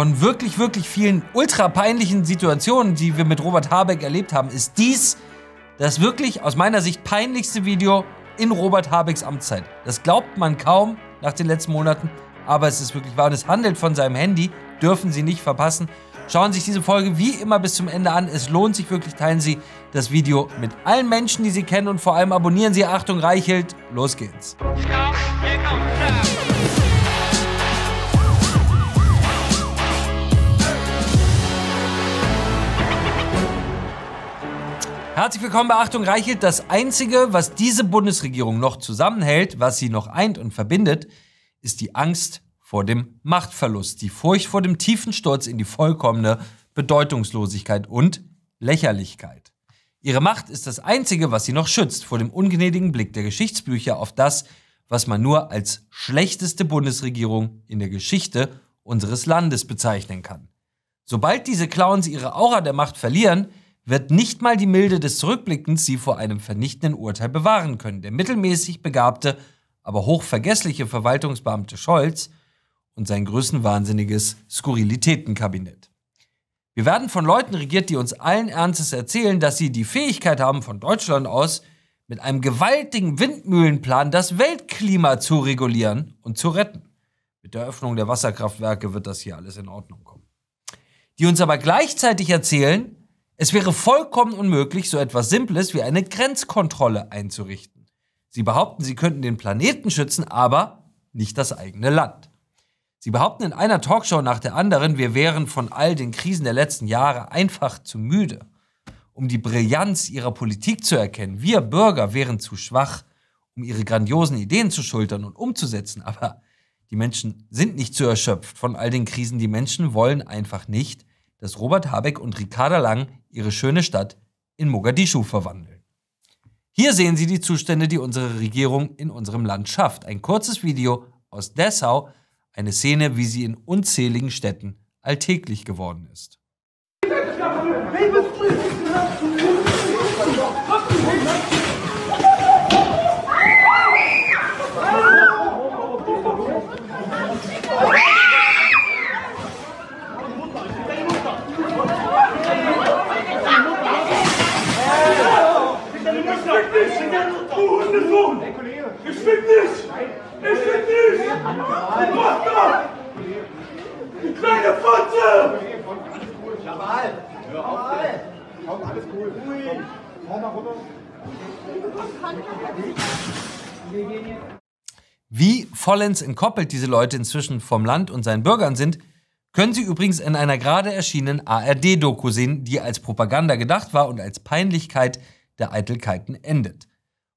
von wirklich, wirklich vielen ultra peinlichen Situationen, die wir mit Robert Habeck erlebt haben, ist dies das wirklich aus meiner Sicht peinlichste Video in Robert Habecks Amtszeit. Das glaubt man kaum nach den letzten Monaten, aber es ist wirklich wahr. Und es handelt von seinem Handy, dürfen Sie nicht verpassen. Schauen Sie sich diese Folge wie immer bis zum Ende an. Es lohnt sich wirklich. Teilen Sie das Video mit allen Menschen, die Sie kennen und vor allem abonnieren Sie Achtung Reichelt. Los geht's. Herzlich willkommen bei Achtung Reichelt. Das Einzige, was diese Bundesregierung noch zusammenhält, was sie noch eint und verbindet, ist die Angst vor dem Machtverlust, die Furcht vor dem tiefen Sturz in die vollkommene Bedeutungslosigkeit und Lächerlichkeit. Ihre Macht ist das Einzige, was sie noch schützt vor dem ungnädigen Blick der Geschichtsbücher auf das, was man nur als schlechteste Bundesregierung in der Geschichte unseres Landes bezeichnen kann. Sobald diese Clowns ihre Aura der Macht verlieren, wird nicht mal die Milde des Zurückblickens sie vor einem vernichtenden Urteil bewahren können. Der mittelmäßig begabte, aber hochvergessliche Verwaltungsbeamte Scholz und sein größenwahnsinniges Skurrilitätenkabinett. Wir werden von Leuten regiert, die uns allen Ernstes erzählen, dass sie die Fähigkeit haben, von Deutschland aus mit einem gewaltigen Windmühlenplan das Weltklima zu regulieren und zu retten. Mit der Öffnung der Wasserkraftwerke wird das hier alles in Ordnung kommen. Die uns aber gleichzeitig erzählen, es wäre vollkommen unmöglich, so etwas Simples wie eine Grenzkontrolle einzurichten. Sie behaupten, sie könnten den Planeten schützen, aber nicht das eigene Land. Sie behaupten in einer Talkshow nach der anderen, wir wären von all den Krisen der letzten Jahre einfach zu müde, um die Brillanz ihrer Politik zu erkennen. Wir Bürger wären zu schwach, um ihre grandiosen Ideen zu schultern und umzusetzen. Aber die Menschen sind nicht zu erschöpft von all den Krisen. Die Menschen wollen einfach nicht, dass Robert Habeck und Ricarda Lang ihre schöne Stadt in Mogadischu verwandeln. Hier sehen Sie die Zustände, die unsere Regierung in unserem Land schafft. Ein kurzes Video aus Dessau, eine Szene, wie sie in unzähligen Städten alltäglich geworden ist. Du Hundesohn! Ich fick dich! Ich fick dich! Du Bastard! Du kleine Fotze! Wie vollends entkoppelt diese Leute inzwischen vom Land und seinen Bürgern sind, können Sie übrigens in einer gerade erschienenen ARD-Doku sehen, die als Propaganda gedacht war und als Peinlichkeit der Eitelkeiten endet.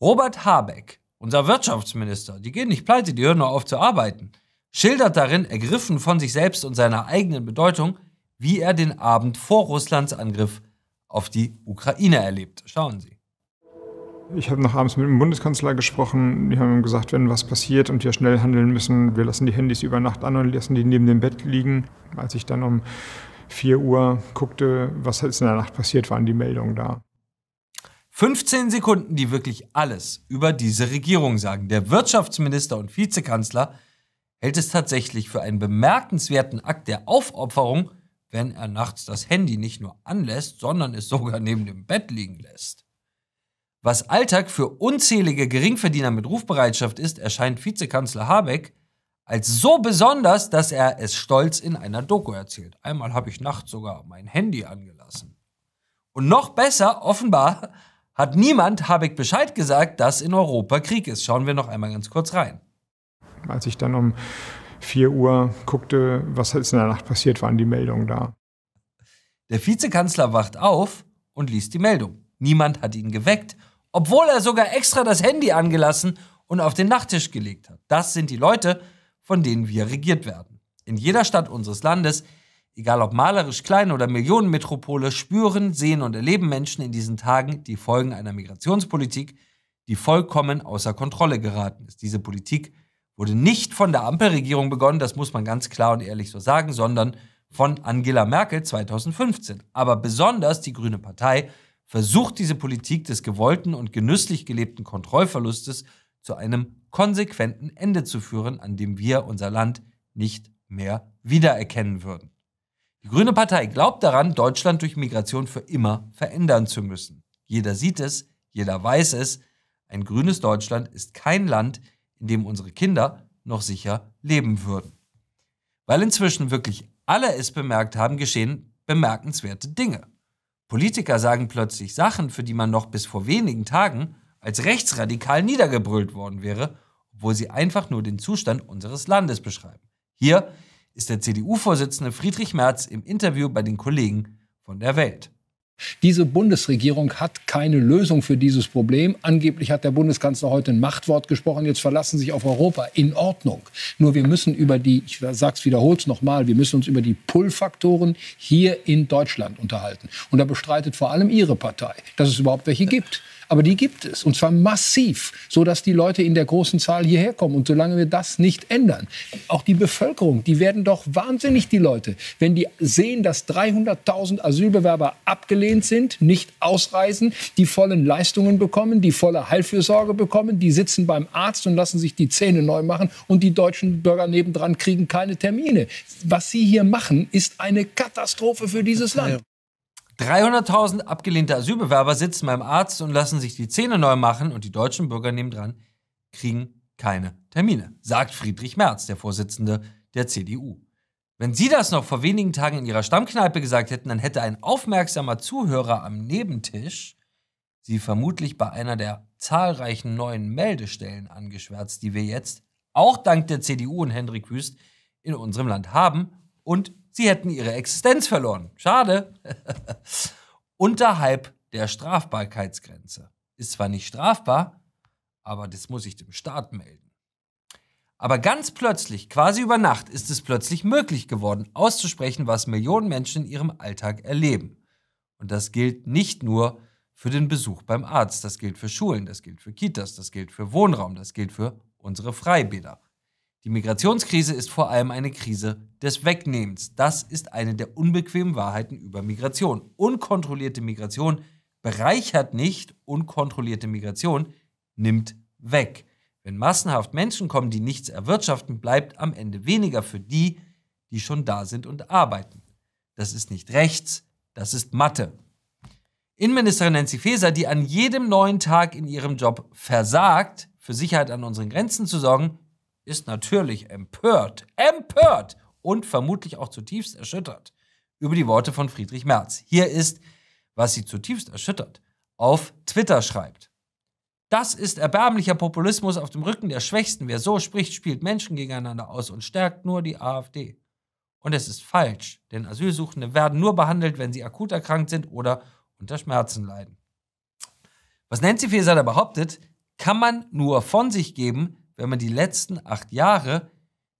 Robert Habeck, unser Wirtschaftsminister, die gehen nicht pleite, die hören nur auf zu arbeiten, schildert darin, ergriffen von sich selbst und seiner eigenen Bedeutung, wie er den Abend vor Russlands Angriff auf die Ukraine erlebt. Schauen Sie. Ich habe noch abends mit dem Bundeskanzler gesprochen. Die haben gesagt, wenn was passiert und wir schnell handeln müssen, wir lassen die Handys über Nacht an und lassen die neben dem Bett liegen. Als ich dann um 4 Uhr guckte, was ist in der Nacht passiert, waren die Meldungen da. 15 Sekunden, die wirklich alles über diese Regierung sagen. Der Wirtschaftsminister und Vizekanzler hält es tatsächlich für einen bemerkenswerten Akt der Aufopferung, wenn er nachts das Handy nicht nur anlässt, sondern es sogar neben dem Bett liegen lässt. Was Alltag für unzählige Geringverdiener mit Rufbereitschaft ist, erscheint Vizekanzler Habeck als so besonders, dass er es stolz in einer Doku erzählt. Einmal habe ich nachts sogar mein Handy angelassen. Und noch besser, offenbar hat niemand Habeck Bescheid gesagt, dass in Europa Krieg ist. Schauen wir noch einmal ganz kurz rein. Als ich dann um 4 Uhr guckte, was ist in der Nacht passiert, waren die Meldungen da. Der Vizekanzler wacht auf und liest die Meldung. Niemand hat ihn geweckt, obwohl er sogar extra das Handy angelassen und auf den Nachttisch gelegt hat. Das sind die Leute, von denen wir regiert werden. In jeder Stadt unseres Landes egal ob malerisch klein oder Millionenmetropole, spüren, sehen und erleben Menschen in diesen Tagen die Folgen einer Migrationspolitik, die vollkommen außer Kontrolle geraten ist. Diese Politik wurde nicht von der Ampelregierung begonnen, das muss man ganz klar und ehrlich so sagen, sondern von Angela Merkel 2015. Aber besonders die Grüne Partei versucht diese Politik des gewollten und genüsslich gelebten Kontrollverlustes zu einem konsequenten Ende zu führen, an dem wir unser Land nicht mehr wiedererkennen würden. Die Grüne Partei glaubt daran, Deutschland durch Migration für immer verändern zu müssen. Jeder sieht es, jeder weiß es. Ein grünes Deutschland ist kein Land, in dem unsere Kinder noch sicher leben würden. Weil inzwischen wirklich alle es bemerkt haben, geschehen bemerkenswerte Dinge. Politiker sagen plötzlich Sachen, für die man noch bis vor wenigen Tagen als rechtsradikal niedergebrüllt worden wäre, obwohl sie einfach nur den Zustand unseres Landes beschreiben. Hier ist der CDU-Vorsitzende Friedrich Merz im Interview bei den Kollegen von der Welt. Diese Bundesregierung hat keine Lösung für dieses Problem. Angeblich hat der Bundeskanzler heute ein Machtwort gesprochen. Jetzt verlassen sich auf Europa. In Ordnung. Nur wir müssen über die, ich sag's wiederhol's nochmal, wir müssen uns über die Pull-Faktoren hier in Deutschland unterhalten. Und da bestreitet vor allem Ihre Partei, dass es überhaupt welche gibt. Aber die gibt es. Und zwar massiv, sodass die Leute in der großen Zahl hierher kommen. Und solange wir das nicht ändern, auch die Bevölkerung, die werden doch wahnsinnig, die Leute, wenn die sehen, dass 300.000 Asylbewerber abgelehnt sind, nicht ausreisen, die vollen Leistungen bekommen, die volle Heilfürsorge bekommen, die sitzen beim Arzt und lassen sich die Zähne neu machen und die deutschen Bürger nebendran kriegen keine Termine. Was sie hier machen, ist eine Katastrophe für dieses Land. 300.000 abgelehnte Asylbewerber sitzen beim Arzt und lassen sich die Zähne neu machen und die deutschen Bürger nebendran kriegen keine Termine, sagt Friedrich Merz, der Vorsitzende der CDU. Wenn Sie das noch vor wenigen Tagen in Ihrer Stammkneipe gesagt hätten, dann hätte ein aufmerksamer Zuhörer am Nebentisch Sie vermutlich bei einer der zahlreichen neuen Meldestellen angeschwärzt, die wir jetzt, auch dank der CDU und Hendrik Wüst, in unserem Land haben und Sie hätten ihre Existenz verloren. Schade. Unterhalb der Strafbarkeitsgrenze. Ist zwar nicht strafbar, aber das muss ich dem Staat melden. Aber ganz plötzlich, quasi über Nacht, ist es plötzlich möglich geworden, auszusprechen, was Millionen Menschen in ihrem Alltag erleben. Und das gilt nicht nur für den Besuch beim Arzt, das gilt für Schulen, das gilt für Kitas, das gilt für Wohnraum, das gilt für unsere Freibäder. Die Migrationskrise ist vor allem eine Krise des Wegnehmens. Das ist eine der unbequemen Wahrheiten über Migration. Unkontrollierte Migration bereichert nicht, unkontrollierte Migration nimmt weg. Wenn massenhaft Menschen kommen, die nichts erwirtschaften, bleibt am Ende weniger für die, die schon da sind und arbeiten. Das ist nicht rechts, das ist Mathe. Innenministerin Nancy Faeser, die an jedem neuen Tag in ihrem Job versagt, für Sicherheit an unseren Grenzen zu sorgen, ist natürlich empört, empört und vermutlich auch zutiefst erschüttert über die Worte von Friedrich Merz. Hier ist, was sie zutiefst erschüttert, auf Twitter schreibt. Das ist erbärmlicher Populismus auf dem Rücken der Schwächsten. Wer so spricht, spielt Menschen gegeneinander aus und stärkt nur die AfD. Und es ist falsch, denn Asylsuchende werden nur behandelt, wenn sie akut erkrankt sind oder unter Schmerzen leiden. Was Nancy Faeser da behauptet, kann man nur von sich geben, wenn man die letzten acht Jahre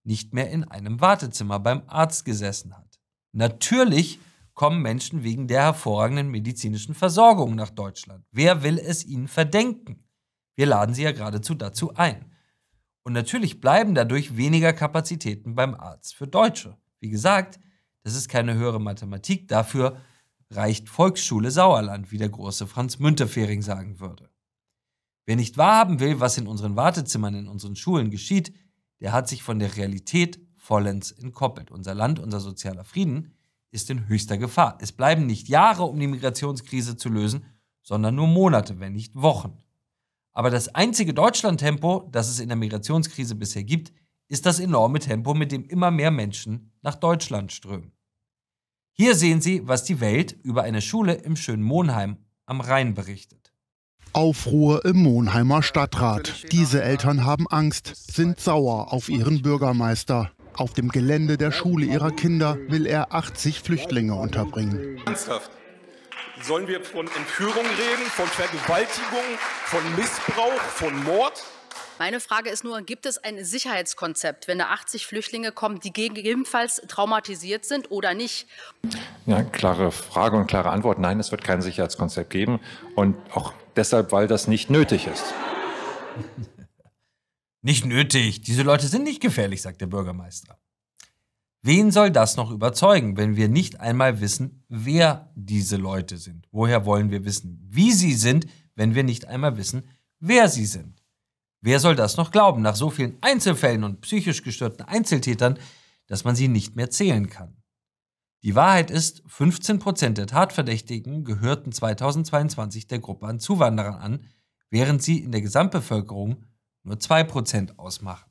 nicht mehr in einem Wartezimmer beim Arzt gesessen hat. Natürlich kommen Menschen wegen der hervorragenden medizinischen Versorgung nach Deutschland. Wer will es ihnen verdenken? Wir laden sie ja geradezu dazu ein. Und natürlich bleiben dadurch weniger Kapazitäten beim Arzt für Deutsche. Wie gesagt, das ist keine höhere Mathematik, dafür reicht Volksschule Sauerland, wie der große Franz Müntefering sagen würde. Wer nicht wahrhaben will, was in unseren Wartezimmern, in unseren Schulen geschieht, der hat sich von der Realität vollends entkoppelt. Unser Land, unser sozialer Frieden ist in höchster Gefahr. Es bleiben nicht Jahre, um die Migrationskrise zu lösen, sondern nur Monate, wenn nicht Wochen. Aber das einzige Deutschland-Tempo, das es in der Migrationskrise bisher gibt, ist das enorme Tempo, mit dem immer mehr Menschen nach Deutschland strömen. Hier sehen Sie, was die Welt über eine Schule im schönen Monheim am Rhein berichtet. Aufruhr im Monheimer Stadtrat. Diese Eltern haben Angst, sind sauer auf ihren Bürgermeister. Auf dem Gelände der Schule ihrer Kinder will er 80 Flüchtlinge unterbringen. Ernsthaft? Sollen wir von Entführung reden, von Vergewaltigung, von Missbrauch, von Mord? Meine Frage ist nur, gibt es ein Sicherheitskonzept, wenn da 80 Flüchtlinge kommen, die gegebenenfalls traumatisiert sind oder nicht? Ja, klare Frage und klare Antwort. Nein, es wird kein Sicherheitskonzept geben. Und auch deshalb, weil das nicht nötig ist. Nicht nötig. Diese Leute sind nicht gefährlich, sagt der Bürgermeister. Wen soll das noch überzeugen, wenn wir nicht einmal wissen, wer diese Leute sind? Woher wollen wir wissen, wie sie sind, wenn wir nicht einmal wissen, wer sie sind? Wer soll das noch glauben, nach so vielen Einzelfällen und psychisch gestörten Einzeltätern, dass man sie nicht mehr zählen kann? Die Wahrheit ist, 15 Prozent der Tatverdächtigen gehörten 2022 der Gruppe an Zuwanderern an, während sie in der Gesamtbevölkerung nur 2 Prozent ausmachen.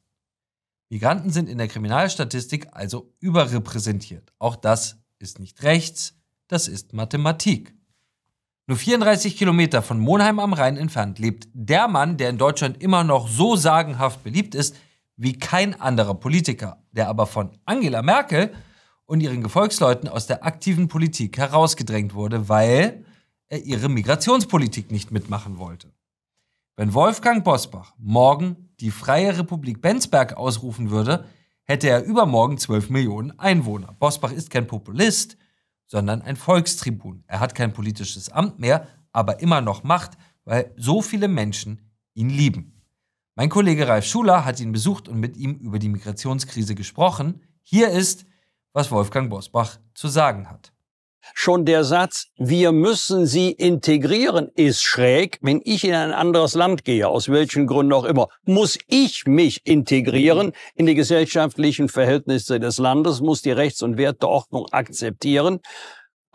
Migranten sind in der Kriminalstatistik also überrepräsentiert. Auch das ist nicht rechts, das ist Mathematik. Nur 34 Kilometer von Monheim am Rhein entfernt lebt der Mann, der in Deutschland immer noch so sagenhaft beliebt ist wie kein anderer Politiker, der aber von Angela Merkel und ihren Gefolgsleuten aus der aktiven Politik herausgedrängt wurde, weil er ihre Migrationspolitik nicht mitmachen wollte. Wenn Wolfgang Bosbach morgen die Freie Republik Bensberg ausrufen würde, hätte er übermorgen 12 Millionen Einwohner. Bosbach ist kein Populist, sondern ein Volkstribun. Er hat kein politisches Amt mehr, aber immer noch Macht, weil so viele Menschen ihn lieben. Mein Kollege Ralf Schuler hat ihn besucht und mit ihm über die Migrationskrise gesprochen. Hier ist, was Wolfgang Bosbach zu sagen hat. Schon der Satz, wir müssen sie integrieren, ist schräg. Wenn ich in ein anderes Land gehe, aus welchen Gründen auch immer, muss ich mich integrieren in die gesellschaftlichen Verhältnisse des Landes, muss die Rechts- und Werteordnung akzeptieren.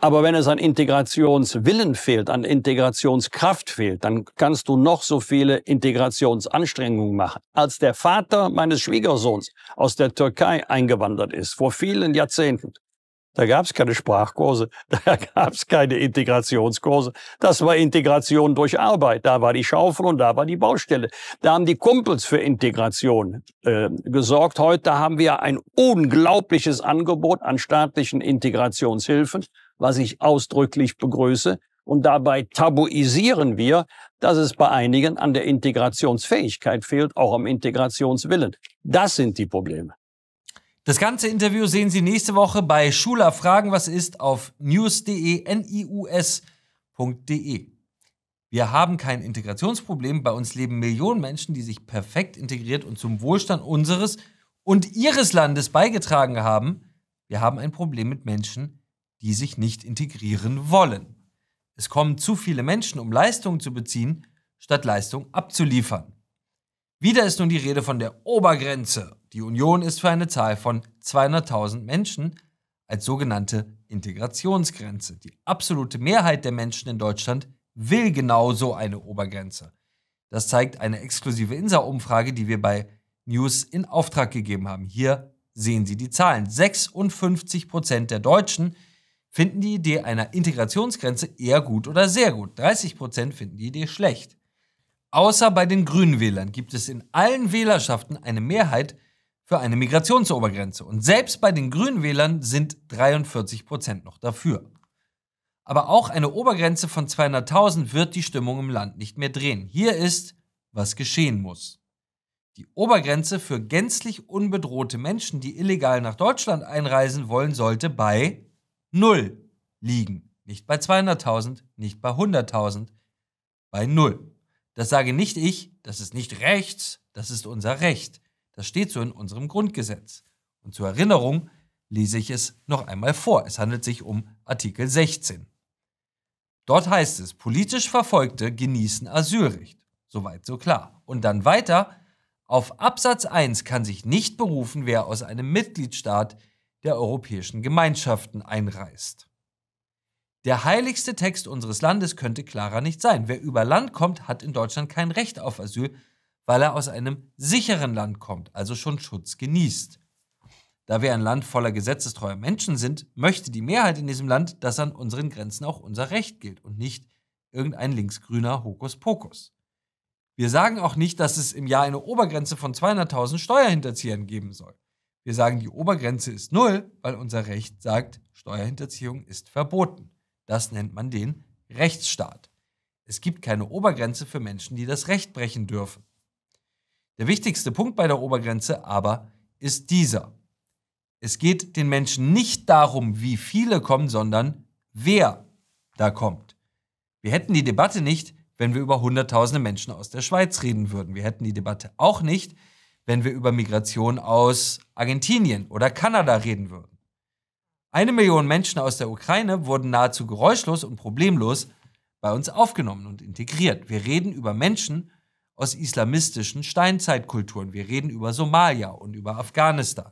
Aber wenn es an Integrationswillen fehlt, an Integrationskraft fehlt, dann kannst du noch so viele Integrationsanstrengungen machen. Als der Vater meines Schwiegersohns aus der Türkei eingewandert ist, vor vielen Jahrzehnten, da gab es keine Sprachkurse, da gab es keine Integrationskurse. Das war Integration durch Arbeit. Da war die Schaufel und da war die Baustelle. Da haben die Kumpels für Integration äh, gesorgt. Heute haben wir ein unglaubliches Angebot an staatlichen Integrationshilfen, was ich ausdrücklich begrüße. Und dabei tabuisieren wir, dass es bei einigen an der Integrationsfähigkeit fehlt, auch am Integrationswillen. Das sind die Probleme. Das ganze Interview sehen Sie nächste Woche bei Schula Fragen was ist auf news.de, nius.de. Wir haben kein Integrationsproblem. Bei uns leben Millionen Menschen, die sich perfekt integriert und zum Wohlstand unseres und ihres Landes beigetragen haben. Wir haben ein Problem mit Menschen, die sich nicht integrieren wollen. Es kommen zu viele Menschen, um Leistungen zu beziehen, statt Leistung abzuliefern. Wieder ist nun die Rede von der Obergrenze. Die Union ist für eine Zahl von 200.000 Menschen als sogenannte Integrationsgrenze. Die absolute Mehrheit der Menschen in Deutschland will genau so eine Obergrenze. Das zeigt eine exklusive INSA-Umfrage, die wir bei News in Auftrag gegeben haben. Hier sehen Sie die Zahlen. 56 Prozent der Deutschen finden die Idee einer Integrationsgrenze eher gut oder sehr gut. 30 Prozent finden die Idee schlecht. Außer bei den Grünwählern gibt es in allen Wählerschaften eine Mehrheit für eine Migrationsobergrenze. Und selbst bei den Grünwählern sind 43 Prozent noch dafür. Aber auch eine Obergrenze von 200.000 wird die Stimmung im Land nicht mehr drehen. Hier ist, was geschehen muss. Die Obergrenze für gänzlich unbedrohte Menschen, die illegal nach Deutschland einreisen wollen, sollte bei 0 liegen. Nicht bei 200.000, nicht bei 100.000, bei 0. Das sage nicht ich, das ist nicht rechts, das ist unser Recht. Das steht so in unserem Grundgesetz. Und zur Erinnerung lese ich es noch einmal vor. Es handelt sich um Artikel 16. Dort heißt es, politisch Verfolgte genießen Asylrecht. Soweit so klar. Und dann weiter, auf Absatz 1 kann sich nicht berufen, wer aus einem Mitgliedstaat der Europäischen Gemeinschaften einreist. Der heiligste Text unseres Landes könnte klarer nicht sein. Wer über Land kommt, hat in Deutschland kein Recht auf Asyl, weil er aus einem sicheren Land kommt, also schon Schutz genießt. Da wir ein Land voller gesetzestreuer Menschen sind, möchte die Mehrheit in diesem Land, dass an unseren Grenzen auch unser Recht gilt und nicht irgendein linksgrüner Hokuspokus. Wir sagen auch nicht, dass es im Jahr eine Obergrenze von 200.000 Steuerhinterziehern geben soll. Wir sagen, die Obergrenze ist null, weil unser Recht sagt, Steuerhinterziehung ist verboten. Das nennt man den Rechtsstaat. Es gibt keine Obergrenze für Menschen, die das Recht brechen dürfen. Der wichtigste Punkt bei der Obergrenze aber ist dieser. Es geht den Menschen nicht darum, wie viele kommen, sondern wer da kommt. Wir hätten die Debatte nicht, wenn wir über Hunderttausende Menschen aus der Schweiz reden würden. Wir hätten die Debatte auch nicht, wenn wir über Migration aus Argentinien oder Kanada reden würden. Eine Million Menschen aus der Ukraine wurden nahezu geräuschlos und problemlos bei uns aufgenommen und integriert. Wir reden über Menschen aus islamistischen Steinzeitkulturen. Wir reden über Somalia und über Afghanistan.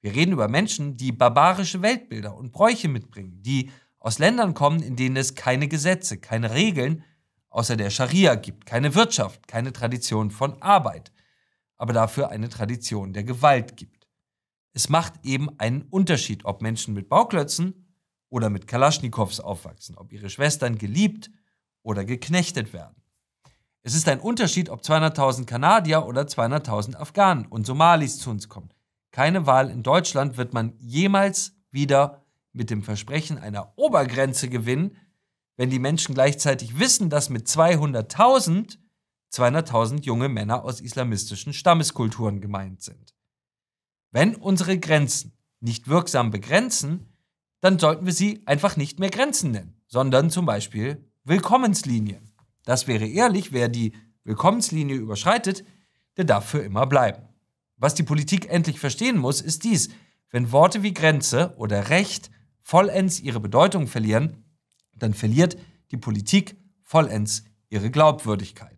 Wir reden über Menschen, die barbarische Weltbilder und Bräuche mitbringen, die aus Ländern kommen, in denen es keine Gesetze, keine Regeln außer der Scharia gibt, keine Wirtschaft, keine Tradition von Arbeit, aber dafür eine Tradition der Gewalt gibt. Es macht eben einen Unterschied, ob Menschen mit Bauklötzen oder mit Kalaschnikows aufwachsen, ob ihre Schwestern geliebt oder geknechtet werden. Es ist ein Unterschied, ob 200.000 Kanadier oder 200.000 Afghanen und Somalis zu uns kommen. Keine Wahl in Deutschland wird man jemals wieder mit dem Versprechen einer Obergrenze gewinnen, wenn die Menschen gleichzeitig wissen, dass mit 200.000 200.000 junge Männer aus islamistischen Stammeskulturen gemeint sind. Wenn unsere Grenzen nicht wirksam begrenzen, dann sollten wir sie einfach nicht mehr Grenzen nennen, sondern zum Beispiel Willkommenslinien. Das wäre ehrlich, wer die Willkommenslinie überschreitet, der darf für immer bleiben. Was die Politik endlich verstehen muss, ist dies. Wenn Worte wie Grenze oder Recht vollends ihre Bedeutung verlieren, dann verliert die Politik vollends ihre Glaubwürdigkeit.